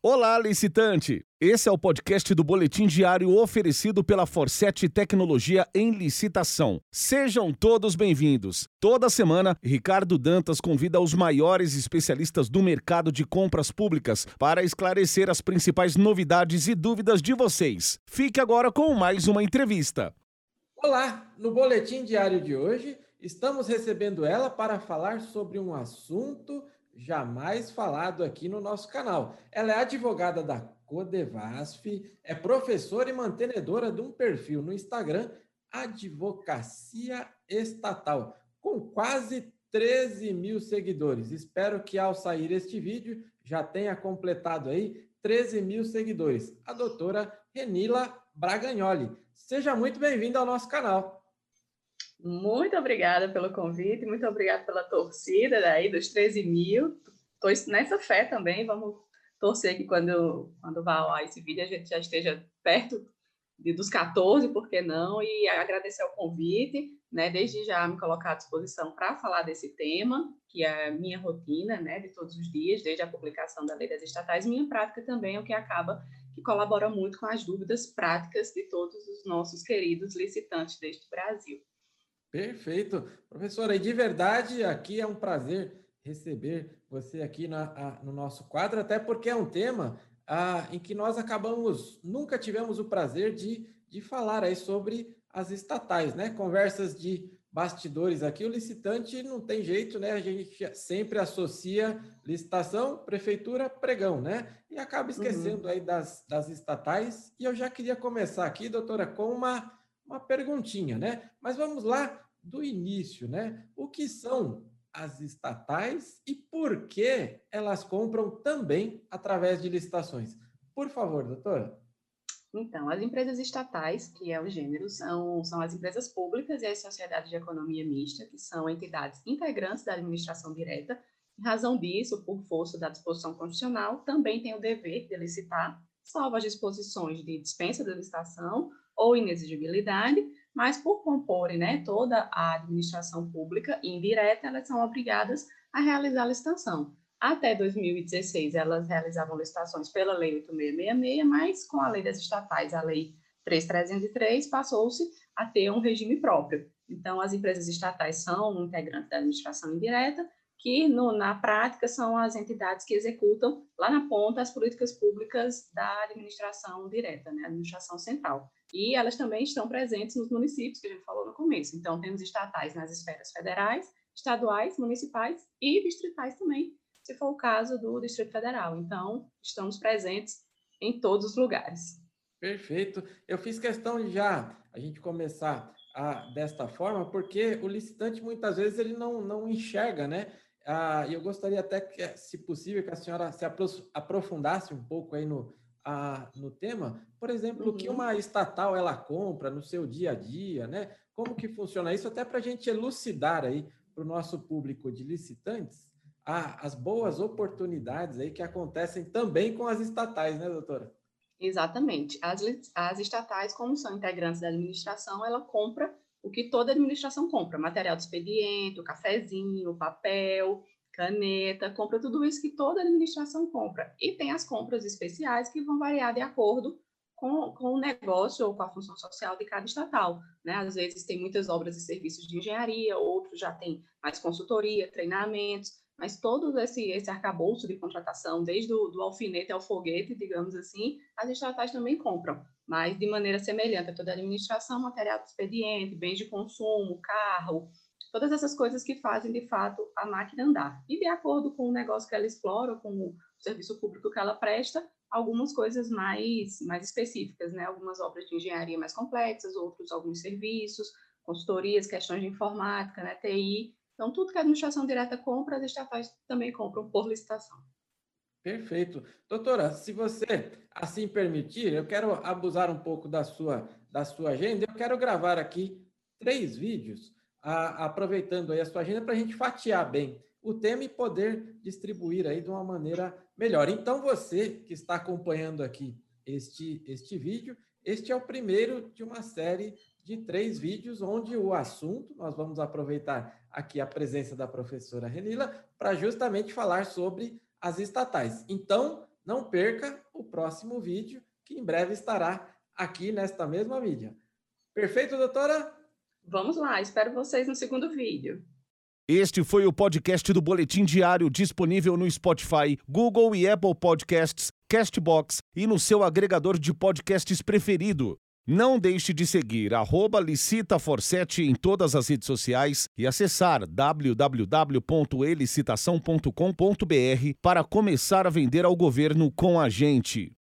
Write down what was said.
Olá, licitante! Esse é o podcast do Boletim Diário oferecido pela Forset Tecnologia em Licitação. Sejam todos bem-vindos. Toda semana, Ricardo Dantas convida os maiores especialistas do mercado de compras públicas para esclarecer as principais novidades e dúvidas de vocês. Fique agora com mais uma entrevista. Olá! No Boletim Diário de hoje, estamos recebendo ela para falar sobre um assunto jamais falado aqui no nosso canal. Ela é advogada da Codevasf, é professora e mantenedora de um perfil no Instagram, Advocacia Estatal, com quase 13 mil seguidores. Espero que ao sair este vídeo já tenha completado aí 13 mil seguidores. A doutora Renila Bragagnoli. Seja muito bem-vinda ao nosso canal. Muito obrigada pelo convite, muito obrigada pela torcida daí dos 13 mil. Estou nessa fé também, vamos torcer que quando, quando vá esse vídeo a gente já esteja perto de, dos 14, por que não? E agradecer o convite, né? Desde já me colocar à disposição para falar desse tema, que é a minha rotina, né? De todos os dias, desde a publicação da Lei das Estatais, minha prática também é o que acaba que colabora muito com as dúvidas práticas de todos os nossos queridos licitantes deste Brasil. Perfeito. Professora, e de verdade, aqui é um prazer receber você aqui na, a, no nosso quadro, até porque é um tema a, em que nós acabamos, nunca tivemos o prazer de, de falar aí sobre as estatais, né? Conversas de bastidores aqui, o licitante não tem jeito, né? A gente sempre associa licitação, prefeitura, pregão, né? E acaba esquecendo uhum. aí das, das estatais. E eu já queria começar aqui, doutora, com uma uma perguntinha, né? Mas vamos lá do início, né? O que são as estatais e por que elas compram também através de licitações? Por favor, doutora. Então, as empresas estatais, que é o gênero, são, são as empresas públicas e as sociedades de economia mista, que são entidades integrantes da administração direta. Em razão disso, por força da disposição constitucional, também tem o dever de licitar, salvo as disposições de dispensa de licitação ou inexigibilidade, mas por comporem né, toda a administração pública indireta, elas são obrigadas a realizar a licitação. Até 2016, elas realizavam licitações pela Lei 8666, mas com a Lei das Estatais, a Lei 3303, passou-se a ter um regime próprio. Então, as empresas estatais são integrantes da administração indireta, que no, na prática são as entidades que executam lá na ponta as políticas públicas da administração direta, né, administração central. E elas também estão presentes nos municípios, que a gente falou no começo. Então, temos estatais nas esferas federais, estaduais, municipais e distritais também, se for o caso do Distrito Federal. Então, estamos presentes em todos os lugares. Perfeito. Eu fiz questão de já a gente começar a, desta forma, porque o licitante muitas vezes ele não, não enxerga, né? Ah, eu gostaria até que, se possível, que a senhora se aprofundasse um pouco aí no, a, no tema, por exemplo, uhum. o que uhum. uma estatal ela compra no seu dia a dia, né? Como que funciona isso, até para a gente elucidar aí para o nosso público de licitantes a, as boas oportunidades aí que acontecem também com as estatais, né, doutora? Exatamente. As, as estatais, como são integrantes da administração, ela compra o que toda administração compra: material de expediente, cafezinho, papel, caneta, compra tudo isso que toda administração compra. E tem as compras especiais que vão variar de acordo com, com o negócio ou com a função social de cada estatal. Né? Às vezes tem muitas obras e serviços de engenharia, outros já tem mais consultoria, treinamentos, mas todo esse, esse arcabouço de contratação, desde o do alfinete ao foguete, digamos assim, as estatais também compram, mas de maneira semelhante a toda a administração, material de expediente, bens de consumo, carro, todas essas coisas que fazem, de fato, a máquina andar. E de acordo com o negócio que ela explora, com o serviço público que ela presta, algumas coisas mais, mais específicas, né? Algumas obras de engenharia mais complexas, outros alguns serviços, consultorias, questões de informática, né? TI. Então, tudo que a administração direta compra, as estatais também compram por licitação. Perfeito. Doutora, se você assim permitir, eu quero abusar um pouco da sua, da sua agenda. Eu quero gravar aqui três vídeos a, aproveitando aí a sua agenda para a gente fatiar bem o tema e poder distribuir aí de uma maneira melhor. Então, você que está acompanhando aqui este, este vídeo, este é o primeiro de uma série de três vídeos onde o assunto, nós vamos aproveitar aqui a presença da professora Renila para justamente falar sobre as estatais. Então, não perca o próximo vídeo, que em breve estará aqui nesta mesma mídia. Perfeito, doutora? Vamos lá, espero vocês no segundo vídeo. Este foi o podcast do Boletim Diário disponível no Spotify, Google e Apple Podcasts, Castbox e no seu agregador de podcasts preferido. Não deixe de seguir licitaforsete em todas as redes sociais e acessar www.elicitação.com.br para começar a vender ao governo com a gente.